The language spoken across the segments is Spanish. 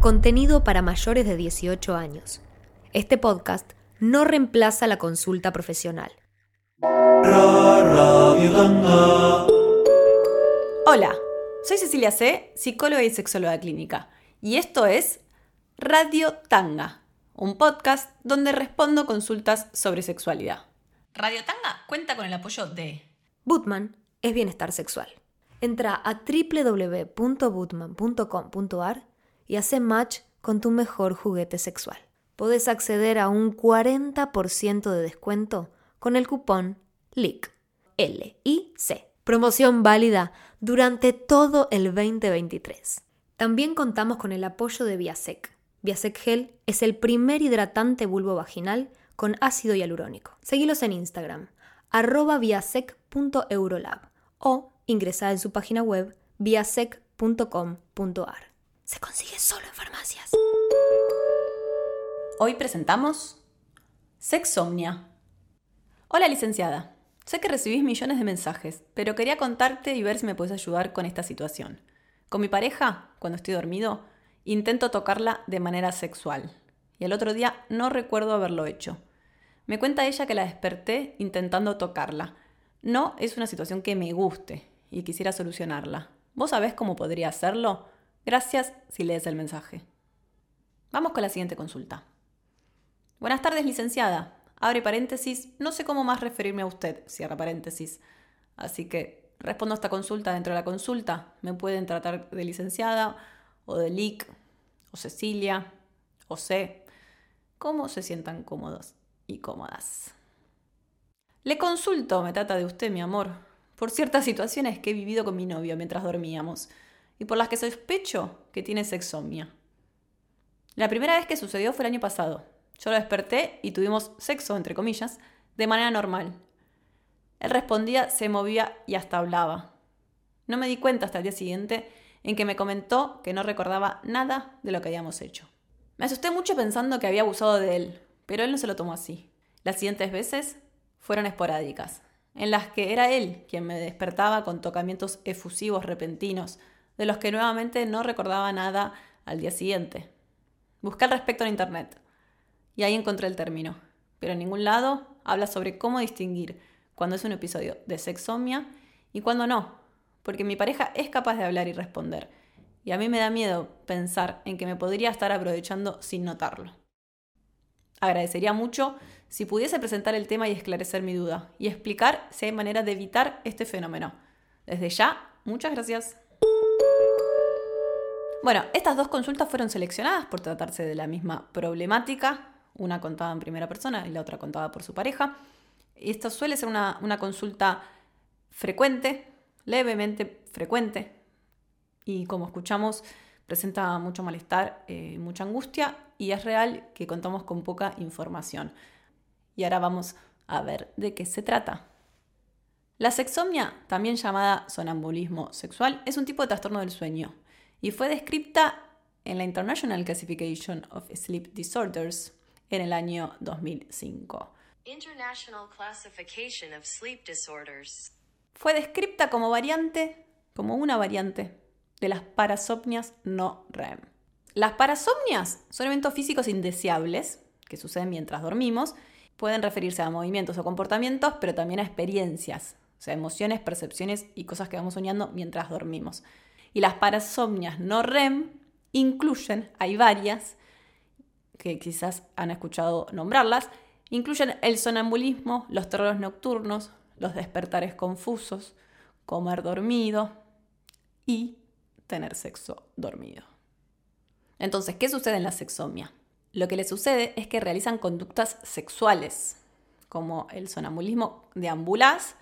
Contenido para mayores de 18 años. Este podcast no reemplaza la consulta profesional. Hola, soy Cecilia C., psicóloga y sexóloga clínica, y esto es Radio Tanga, un podcast donde respondo consultas sobre sexualidad. Radio Tanga cuenta con el apoyo de Bootman es bienestar sexual. Entra a www.bootman.com.ar y hace match con tu mejor juguete sexual. Podés acceder a un 40% de descuento con el cupón LIC. L-I-C. Promoción válida durante todo el 2023. También contamos con el apoyo de Viasec. Viasec Gel es el primer hidratante vulvo vaginal con ácido hialurónico. Seguilos en Instagram, arroba viasec.eurolab o ingresar en su página web viasec.com.ar. Se consigue solo en farmacias. Hoy presentamos Sexomnia. Hola licenciada, sé que recibís millones de mensajes, pero quería contarte y ver si me puedes ayudar con esta situación. Con mi pareja, cuando estoy dormido, intento tocarla de manera sexual. Y el otro día no recuerdo haberlo hecho. Me cuenta ella que la desperté intentando tocarla. No es una situación que me guste y quisiera solucionarla. ¿Vos sabés cómo podría hacerlo? Gracias si lees el mensaje. Vamos con la siguiente consulta. Buenas tardes, licenciada. Abre paréntesis, no sé cómo más referirme a usted, cierra paréntesis. Así que respondo a esta consulta dentro de la consulta. Me pueden tratar de licenciada o de LIC o Cecilia o C. ¿Cómo se sientan cómodos y cómodas? Le consulto, me trata de usted, mi amor, por ciertas situaciones que he vivido con mi novio mientras dormíamos y por las que sospecho que tiene sexomia. La primera vez que sucedió fue el año pasado. Yo lo desperté y tuvimos sexo, entre comillas, de manera normal. Él respondía, se movía y hasta hablaba. No me di cuenta hasta el día siguiente en que me comentó que no recordaba nada de lo que habíamos hecho. Me asusté mucho pensando que había abusado de él, pero él no se lo tomó así. Las siguientes veces fueron esporádicas, en las que era él quien me despertaba con tocamientos efusivos repentinos, de los que nuevamente no recordaba nada al día siguiente. Busqué al respecto en internet y ahí encontré el término, pero en ningún lado habla sobre cómo distinguir cuando es un episodio de sexomia y cuando no, porque mi pareja es capaz de hablar y responder, y a mí me da miedo pensar en que me podría estar aprovechando sin notarlo. Agradecería mucho si pudiese presentar el tema y esclarecer mi duda, y explicar si hay manera de evitar este fenómeno. Desde ya, muchas gracias. Bueno, estas dos consultas fueron seleccionadas por tratarse de la misma problemática, una contada en primera persona y la otra contada por su pareja. Y esto suele ser una, consulta frecuente, levemente frecuente, y como escuchamos, presenta mucho malestar, eh, mucha angustia, y es real que contamos con poca información. Y ahora vamos a ver de qué se trata. La sexomia, también llamada sonambulismo sexual, es un tipo de trastorno del sueño y fue descrita en la International Classification of Sleep Disorders en el año 2005. International Classification of Sleep Disorders. Fue descrita como variante, como una variante de las parasomnias no REM. Las parasomnias son eventos físicos indeseables que suceden mientras dormimos. Pueden referirse a movimientos o comportamientos, pero también a experiencias, o sea, emociones, percepciones y cosas que vamos soñando mientras dormimos. Y las parasomnias no REM incluyen, hay varias, que quizás han escuchado nombrarlas, incluyen el sonambulismo, los terrores nocturnos, los despertares confusos, comer dormido y tener sexo dormido. Entonces, ¿qué sucede en la sexomia? Lo que le sucede es que realizan conductas sexuales, como el sonambulismo, deambulás,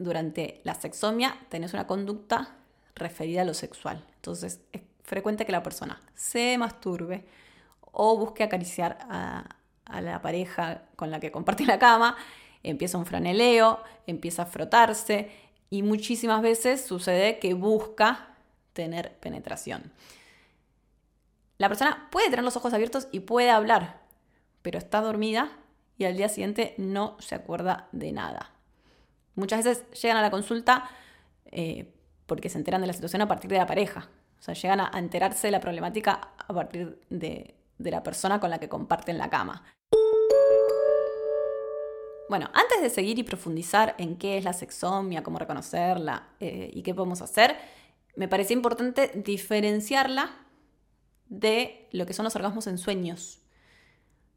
durante la sexomia tenés una conducta referida a lo sexual. Entonces es frecuente que la persona se masturbe o busque acariciar a, la pareja con la que comparte la cama, empieza un franeleo, empieza a frotarse y muchísimas veces sucede que busca tener penetración. La persona puede tener los ojos abiertos y puede hablar, pero está dormida y al día siguiente no se acuerda de nada. Muchas veces llegan a la consulta eh, porque se enteran de la situación a partir de la pareja. O sea, llegan a enterarse de la problemática a partir de, la persona con la que comparten la cama. Bueno, antes de seguir y profundizar en qué es la sexomia, cómo reconocerla eh, y qué podemos hacer, me parecía importante diferenciarla de lo que son los orgasmos en sueños.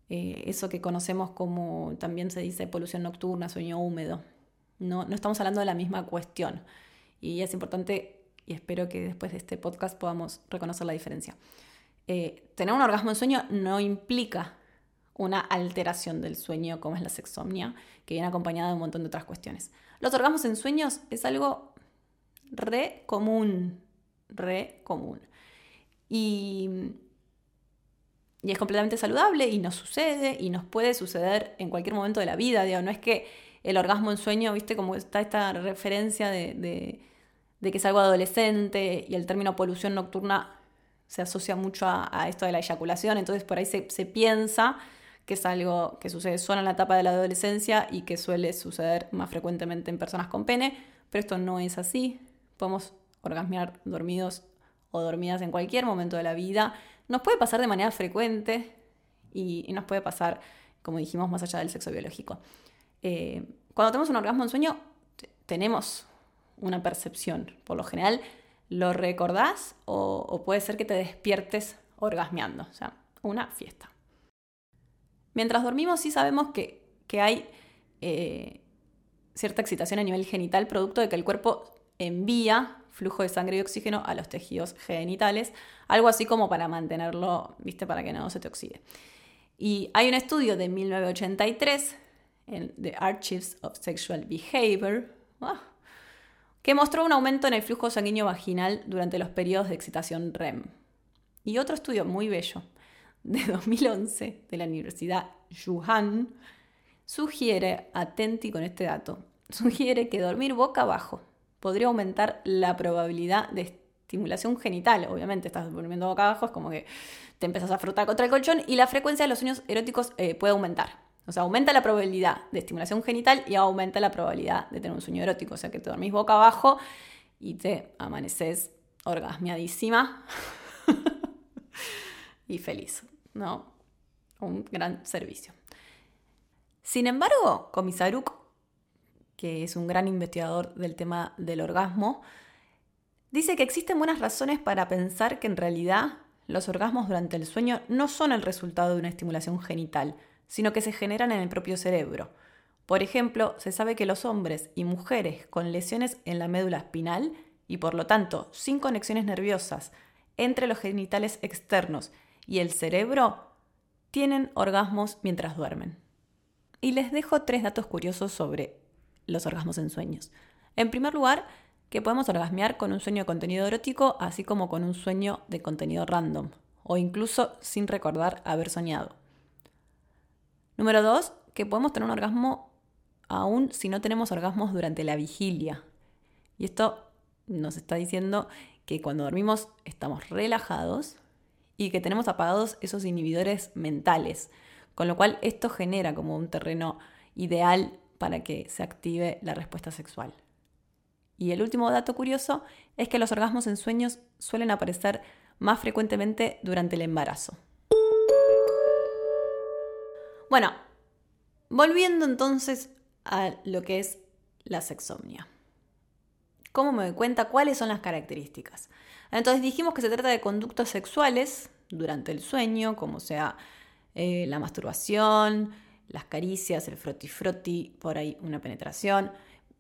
Eh, eso que conocemos como también se dice polución nocturna, sueño húmedo. No, no estamos hablando de la misma cuestión. Y es importante, y espero que después de este podcast podamos reconocer la diferencia. Eh, tener un orgasmo en sueño no implica una alteración del sueño como es la sexomnia, que viene acompañada de un montón de otras cuestiones. Los orgasmos en sueños es algo re común, re común. Y, y es completamente saludable y nos sucede y nos puede suceder en cualquier momento de la vida. no es que el orgasmo en sueño, viste, como está esta referencia de, que es algo adolescente y el término polución nocturna se asocia mucho a, esto de la eyaculación, entonces por ahí se, se, piensa que es algo que sucede solo en la etapa de la adolescencia y que suele suceder más frecuentemente en personas con pene, pero esto no es así. Podemos orgasmear dormidos o dormidas en cualquier momento de la vida. Nos puede pasar de manera frecuente y, nos puede pasar, como dijimos, más allá del sexo biológico. Eh, cuando tenemos un orgasmo en sueño, tenemos una percepción. Por lo general, lo recordás o, puede ser que te despiertes orgasmeando. O sea, una fiesta. Mientras dormimos, sí sabemos que, hay eh, cierta excitación a nivel genital, producto de que el cuerpo envía flujo de sangre y oxígeno a los tejidos genitales, algo así como para mantenerlo, viste, para que no se te oxide. Y hay un estudio de 1983 en The Archives of Sexual Behavior, ah, que mostró un aumento en el flujo sanguíneo vaginal durante los periodos de excitación REM. Y otro estudio muy bello, de 2011, de la Universidad Wuhan, sugiere, atenti con este dato, sugiere que dormir boca abajo podría aumentar la probabilidad de estimulación genital. Obviamente, estás durmiendo boca abajo, es como que te empezás a frotar contra el colchón y la frecuencia de los sueños eróticos eh, puede aumentar. O sea, aumenta la probabilidad de estimulación genital y aumenta la probabilidad de tener un sueño erótico. O sea, que te dormís boca abajo y te amaneces orgasmeadísima y feliz, ¿no? Un gran servicio. Sin embargo, Comisaruk, que es un gran investigador del tema del orgasmo, dice que existen buenas razones para pensar que en realidad los orgasmos durante el sueño no son el resultado de una estimulación genital, sino que se generan en el propio cerebro. Por ejemplo, se sabe que los hombres y mujeres con lesiones en la médula espinal y por lo tanto sin conexiones nerviosas entre los genitales externos y el cerebro tienen orgasmos mientras duermen. Y les dejo tres datos curiosos sobre los orgasmos en sueños. En primer lugar, que podemos orgasmear con un sueño de contenido erótico, así como con un sueño de contenido random, o incluso sin recordar haber soñado. Número dos, que podemos tener un orgasmo aún si no tenemos orgasmos durante la vigilia. Y esto nos está diciendo que cuando dormimos estamos relajados y que tenemos apagados esos inhibidores mentales, con lo cual esto genera como un terreno ideal para que se active la respuesta sexual. Y el último dato curioso es que los orgasmos en sueños suelen aparecer más frecuentemente durante el embarazo. Bueno, volviendo entonces a lo que es la sexomnia. ¿Cómo me doy cuenta? ¿Cuáles son las características? Entonces dijimos que se trata de conductas sexuales durante el sueño, como sea eh, la masturbación, las caricias, el froti por ahí una penetración,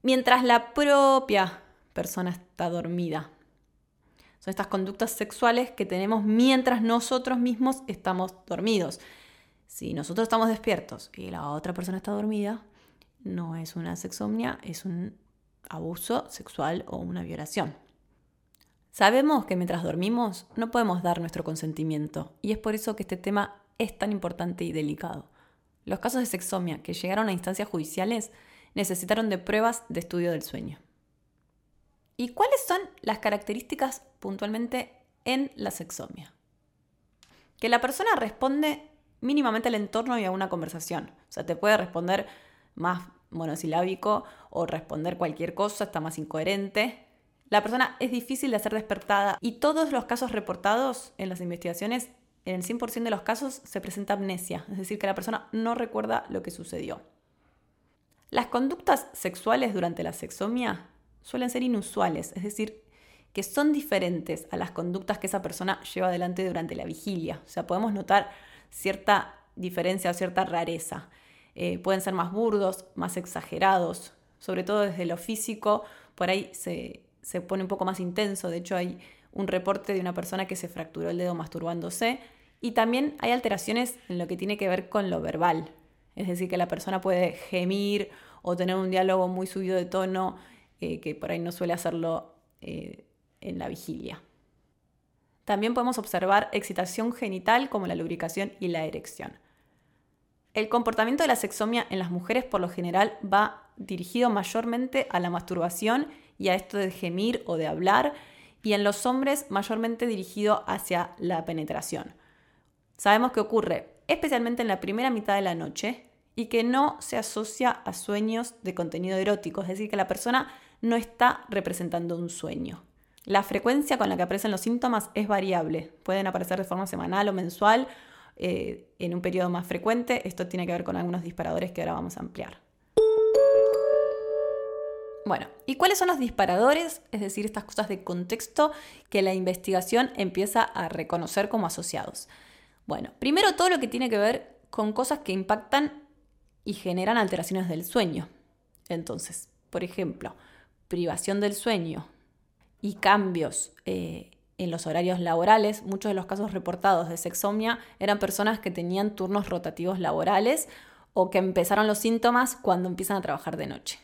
mientras la propia persona está dormida. Son estas conductas sexuales que tenemos mientras nosotros mismos estamos dormidos. Si nosotros estamos despiertos y la otra persona está dormida, no es una sexomnia, es un abuso sexual o una violación. Sabemos que mientras dormimos no podemos dar nuestro consentimiento y es por eso que este tema es tan importante y delicado. Los casos de sexomia que llegaron a instancias judiciales necesitaron de pruebas de estudio del sueño. ¿Y cuáles son las características puntualmente en la sexomia? Que la persona responde mínimamente al entorno y a una conversación. O sea, te puede responder más monosilábico o responder cualquier cosa, está más incoherente. La persona es difícil de ser despertada y todos los casos reportados en las investigaciones, en el 100% de los casos se presenta amnesia, es decir, que la persona no recuerda lo que sucedió. Las conductas sexuales durante la sexomia suelen ser inusuales, es decir, que son diferentes a las conductas que esa persona lleva adelante durante la vigilia. O sea, podemos notar cierta diferencia o cierta rareza. Eh, pueden ser más burdos, más exagerados, sobre todo desde lo físico, por ahí se, se pone un poco más intenso. De hecho, hay un reporte de una persona que se fracturó el dedo masturbándose. Y también hay alteraciones en lo que tiene que ver con lo verbal. Es decir, que la persona puede gemir o tener un diálogo muy subido de tono, eh, que por ahí no suele hacerlo eh, en la vigilia. También podemos observar excitación genital como la lubricación y la erección. El comportamiento de la sexomia en las mujeres por lo general va dirigido mayormente a la masturbación y a esto de gemir o de hablar, y en los hombres mayormente dirigido hacia la penetración. Sabemos que ocurre especialmente en la primera mitad de la noche y que no se asocia a sueños de contenido erótico, es decir, que la persona no está representando un sueño. La frecuencia con la que aparecen los síntomas es variable, pueden aparecer de forma semanal o mensual eh, en un periodo más frecuente, esto tiene que ver con algunos disparadores que ahora vamos a ampliar. Bueno, ¿y cuáles son los disparadores? Es decir, estas cosas de contexto que la investigación empieza a reconocer como asociados. Bueno, primero todo lo que tiene que ver con cosas que impactan y generan alteraciones del sueño. Entonces, por ejemplo, privación del sueño y cambios eh, en los horarios laborales, muchos de los casos reportados de sexomia eran personas que tenían turnos rotativos laborales o que empezaron los síntomas cuando empiezan a trabajar de noche.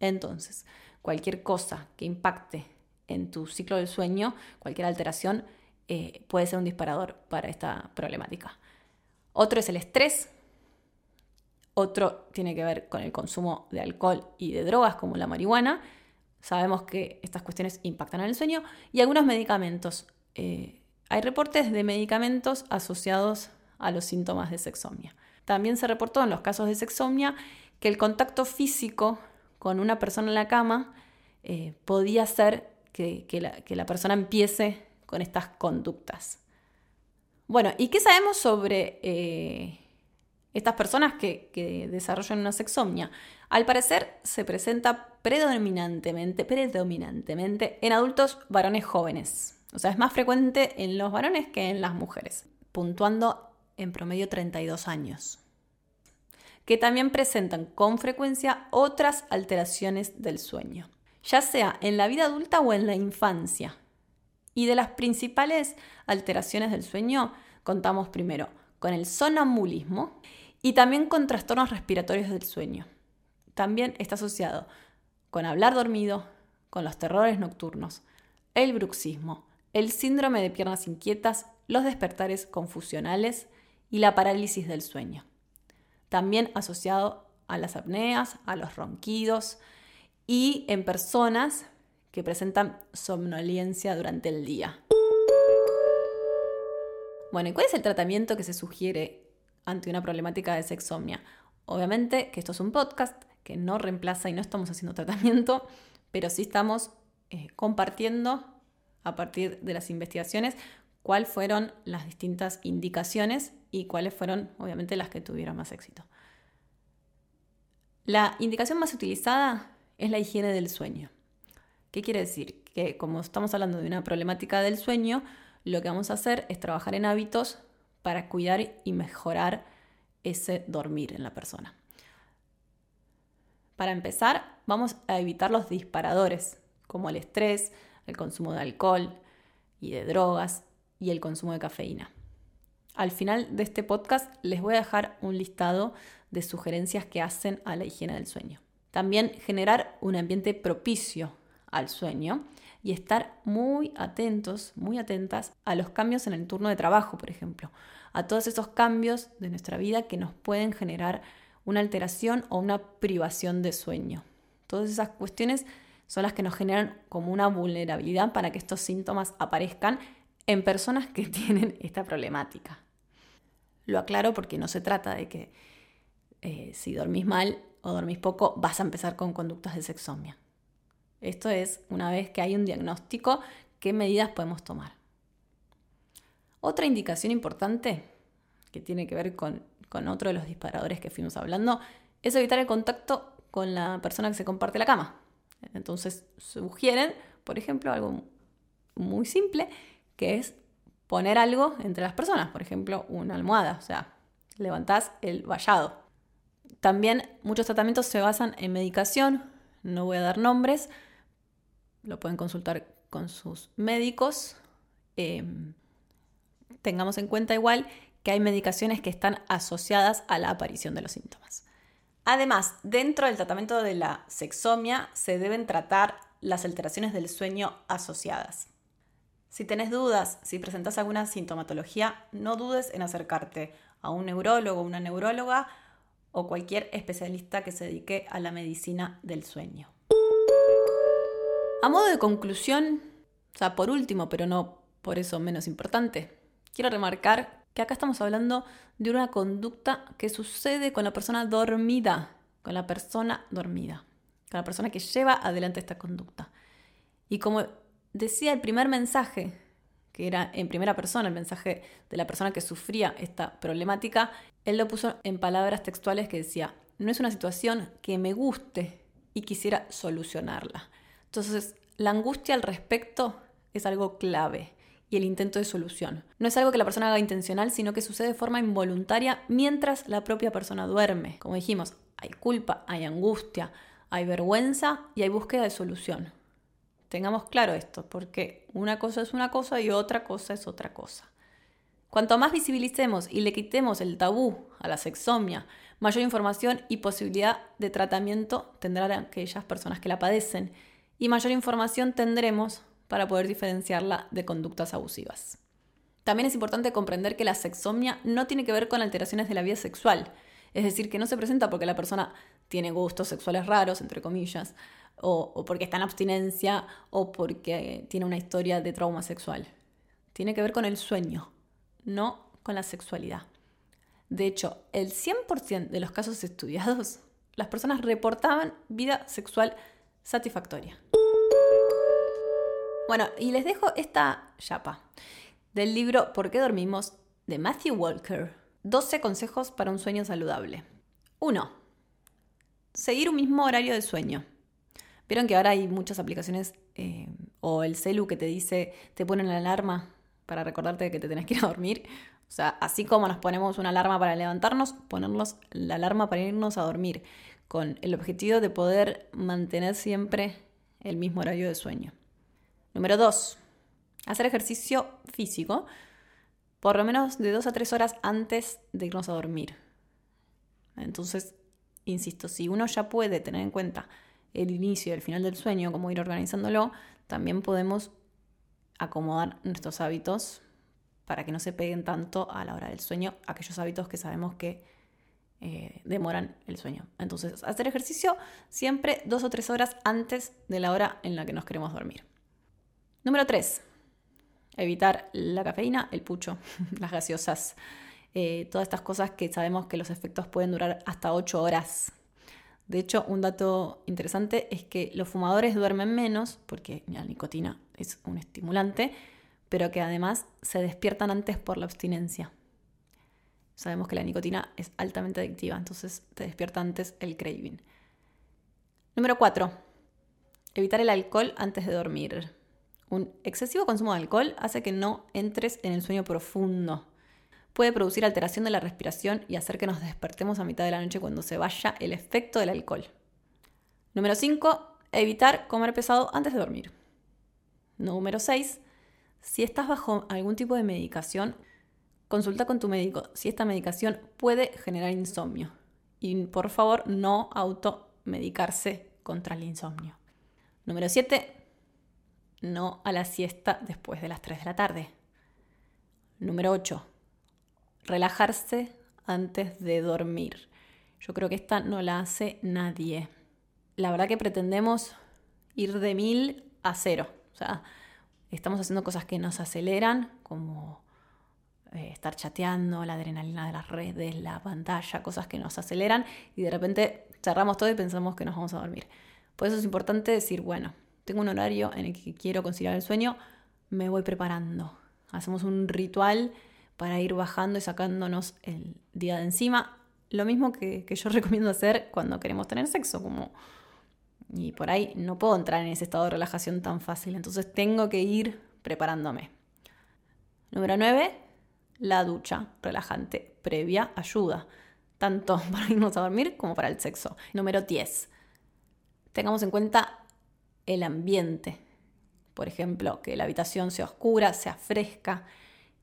Entonces, cualquier cosa que impacte en tu ciclo del sueño, cualquier alteración, eh, puede ser un disparador para esta problemática. Otro es el estrés. Otro tiene que ver con el consumo de alcohol y de drogas como la marihuana. Sabemos que estas cuestiones impactan en el sueño. Y algunos medicamentos. Eh, hay reportes de medicamentos asociados a los síntomas de sexomnia. También se reportó en los casos de sexomnia que el contacto físico con una persona en la cama eh, podía hacer que, la, persona empiece con estas conductas. Bueno, ¿y qué sabemos sobre eh, estas personas que, que, desarrollan una sexomnia? Al parecer se presenta predominantemente, predominantemente en adultos varones jóvenes. O sea, es más frecuente en los varones que en las mujeres, puntuando en promedio 32 años que también presentan con frecuencia otras alteraciones del sueño, ya sea en la vida adulta o en la infancia. Y de las principales alteraciones del sueño contamos primero con el sonambulismo y también con trastornos respiratorios del sueño. También está asociado con hablar dormido, con los terrores nocturnos, el bruxismo, el síndrome de piernas inquietas, los despertares confusionales y la parálisis del sueño también asociado a las apneas, a los ronquidos y en personas que presentan somnolencia durante el día. Bueno, ¿y cuál es el tratamiento que se sugiere ante una problemática de sexomnia? Obviamente que esto es un podcast que no reemplaza y no estamos haciendo tratamiento, pero sí estamos eh, compartiendo a partir de las investigaciones cuáles fueron las distintas indicaciones y cuáles fueron, obviamente, las que tuvieron más éxito. La indicación más utilizada es la higiene del sueño. ¿Qué quiere decir? Que como estamos hablando de una problemática del sueño, lo que vamos a hacer es trabajar en hábitos para cuidar y mejorar ese dormir en la persona. Para empezar, vamos a evitar los disparadores, como el estrés, el consumo de alcohol y de drogas y el consumo de cafeína. Al final de este podcast les voy a dejar un listado de sugerencias que hacen a la higiene del sueño. También generar un ambiente propicio al sueño y estar muy atentos, muy atentas a los cambios en el turno de trabajo, por ejemplo, a todos esos cambios de nuestra vida que nos pueden generar una alteración o una privación de sueño. Todas esas cuestiones son las que nos generan como una vulnerabilidad para que estos síntomas aparezcan en personas que tienen esta problemática. Lo aclaro porque no se trata de que eh, si dormís mal o dormís poco vas a empezar con conductas de sexomia. Esto es una vez que hay un diagnóstico, qué medidas podemos tomar. Otra indicación importante que tiene que ver con, con otro de los disparadores que fuimos hablando es evitar el contacto con la persona que se comparte la cama. Entonces sugieren, por ejemplo, algo muy simple, que es poner algo entre las personas, por ejemplo, una almohada, o sea, levantás el vallado. También muchos tratamientos se basan en medicación, no voy a dar nombres, lo pueden consultar con sus médicos. Em, tengamos en cuenta igual que hay medicaciones que están asociadas a la aparición de los síntomas. Además, dentro del tratamiento de la sexomia se deben tratar las alteraciones del sueño asociadas. Si tenés dudas, si presentas alguna sintomatología, no dudes en acercarte a un neurólogo una neuróloga o cualquier especialista que se dedique a la medicina del sueño. A modo de conclusión, o sea, por último, pero no por eso menos importante, quiero remarcar que acá estamos hablando de una conducta que sucede con la persona dormida, con la persona dormida, con la persona que lleva adelante esta conducta. Y como decía el primer mensaje, que era en primera persona, el mensaje de la persona que sufría esta problemática, él lo puso en palabras textuales que decía, no es una situación que me guste y quisiera solucionarla. Entonces, la angustia al respecto es algo clave y el intento de solución. No es algo que la persona haga intencional, sino que sucede de forma involuntaria mientras la propia persona duerme. Como dijimos, hay culpa, hay angustia, hay vergüenza y hay búsqueda de solución. Tengamos claro esto, porque una cosa es una cosa y otra cosa es otra cosa. Cuanto más visibilicemos y le quitemos el tabú a la sexomia, mayor información y posibilidad de tratamiento tendrán aquellas personas que la padecen y mayor información tendremos para poder diferenciarla de conductas abusivas. También es importante comprender que la sexomnia no tiene que ver con alteraciones de la vida sexual, es decir, que no se presenta porque la persona tiene gustos sexuales raros, entre comillas, o, porque está en abstinencia, o porque tiene una historia de trauma sexual. Tiene que ver con el sueño, no con la sexualidad. De hecho, el 100% de los casos estudiados, las personas reportaban vida sexual satisfactoria. Bueno, y les dejo esta chapa del libro ¿Por qué dormimos? de Matthew Walker. 12 consejos para un sueño saludable. 1. Seguir un mismo horario de sueño. Vieron que ahora hay muchas aplicaciones eh, o el celu que te dice, te ponen la alarma para recordarte que te tenés que ir a dormir. O sea, así como nos ponemos una alarma para levantarnos, ponernos la alarma para irnos a dormir, con el objetivo de poder mantener siempre el mismo horario de sueño. Número 2. Hacer ejercicio físico por lo menos de 2 a 3 horas antes de irnos a dormir. Entonces, insisto, si uno ya puede tener en cuenta el inicio y el final del sueño, como ir organizándolo, también podemos acomodar nuestros hábitos para que no se peguen tanto a la hora del sueño, aquellos hábitos que sabemos que eh, demoran el sueño. Entonces, hacer ejercicio siempre dos o tres horas antes de la hora en la que nos queremos dormir. Número 3. Evitar la cafeína, el pucho, las gaseosas, eh, todas estas cosas que sabemos que los efectos pueden durar hasta 8 horas. De hecho, un dato interesante es que los fumadores duermen menos, porque la nicotina es un estimulante, pero que además se despiertan antes por la abstinencia. Sabemos que la nicotina es altamente adictiva, entonces te despierta antes el craving. Número 4. Evitar el alcohol antes de dormir. Un excesivo consumo de alcohol hace que no entres en el sueño profundo. Puede producir alteración de la respiración y hacer que nos despertemos a mitad de la noche cuando se vaya el efecto del alcohol. Número 5. Evitar comer pesado antes de dormir. Número 6. Si estás bajo algún tipo de medicación, consulta con tu médico si esta medicación puede generar insomnio. Y por favor, no automedicarse contra el insomnio. Número 7 no a la siesta después de las 3 de la tarde. Número 8. Relajarse antes de dormir. Yo creo que esta no la hace nadie. La verdad que pretendemos ir de mil a cero. O sea, estamos haciendo cosas que nos aceleran, como eh, estar chateando, la adrenalina de las redes, la pantalla, cosas que nos aceleran y de repente cerramos todo y pensamos que nos vamos a dormir. Por eso es importante decir, bueno, tengo un horario en el que quiero conciliar el sueño, me voy preparando. Hacemos un ritual para ir bajando y sacándonos el día de encima. Lo mismo que, que yo recomiendo hacer cuando queremos tener sexo, como y por ahí no puedo entrar en ese estado de relajación tan fácil, entonces tengo que ir preparándome. Número 9, la ducha relajante previa ayuda, tanto para irnos a dormir como para el sexo. Número 10, tengamos en cuenta el ambiente. Por ejemplo, que la habitación sea oscura, sea fresca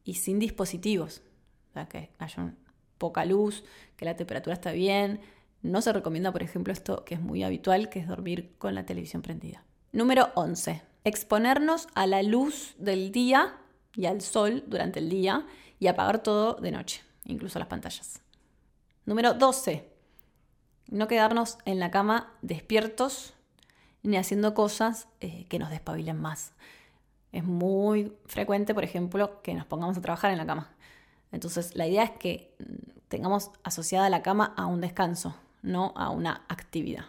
y sin dispositivos. O sea, que haya poca luz, que la temperatura esté bien, no se recomienda, por ejemplo, esto que es muy habitual, que es dormir con la televisión prendida. Número 11. Exponernos a la luz del día y al sol durante el día y apagar todo de noche, incluso las pantallas. Número 12. No quedarnos en la cama despiertos ni haciendo cosas eh, que nos despabilen más. Es muy frecuente, por ejemplo, que nos pongamos a trabajar en la cama. Entonces, la idea es que mm, tengamos asociada la cama a un descanso, no a una actividad.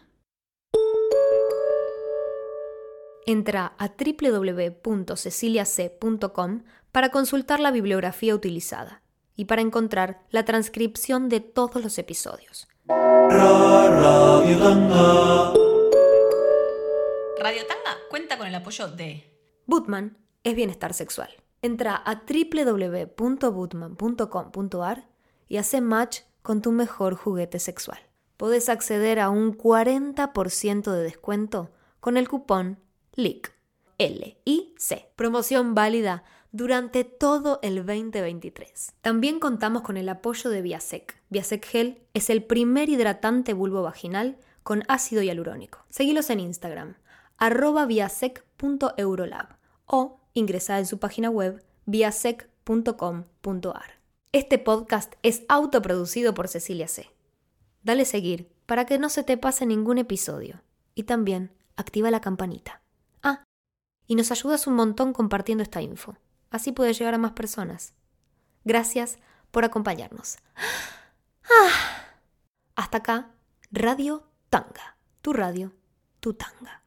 Entra a www.ceciliac.com para consultar la bibliografía utilizada y para encontrar la transcripción de todos los episodios. Radio Tanga. Cuenta con el apoyo de Bootman es bienestar sexual. Entra a www.bootman.com.ar y hace match con tu mejor juguete sexual podés acceder a un 40% de descuento con el cupón LIC. L-I-C. Promoción válida durante todo el 2023. También contamos con el apoyo de Viasec. Viasec Gel es el primer hidratante vulvo vaginal con ácido hialurónico. Seguilos en Instagram, arroba viasec.eurolab o ingresá en su página web viasec.com.ar. Este podcast es autoproducido por Cecilia C. Dale seguir para que no se te pase ningún episodio. Y también activa la campanita. Ah, y nos ayudas un montón compartiendo esta info. Así puede llegar a más personas. Gracias por acompañarnos. Ah. Hasta acá, Radio Tanga. Tu radio, tu tanga.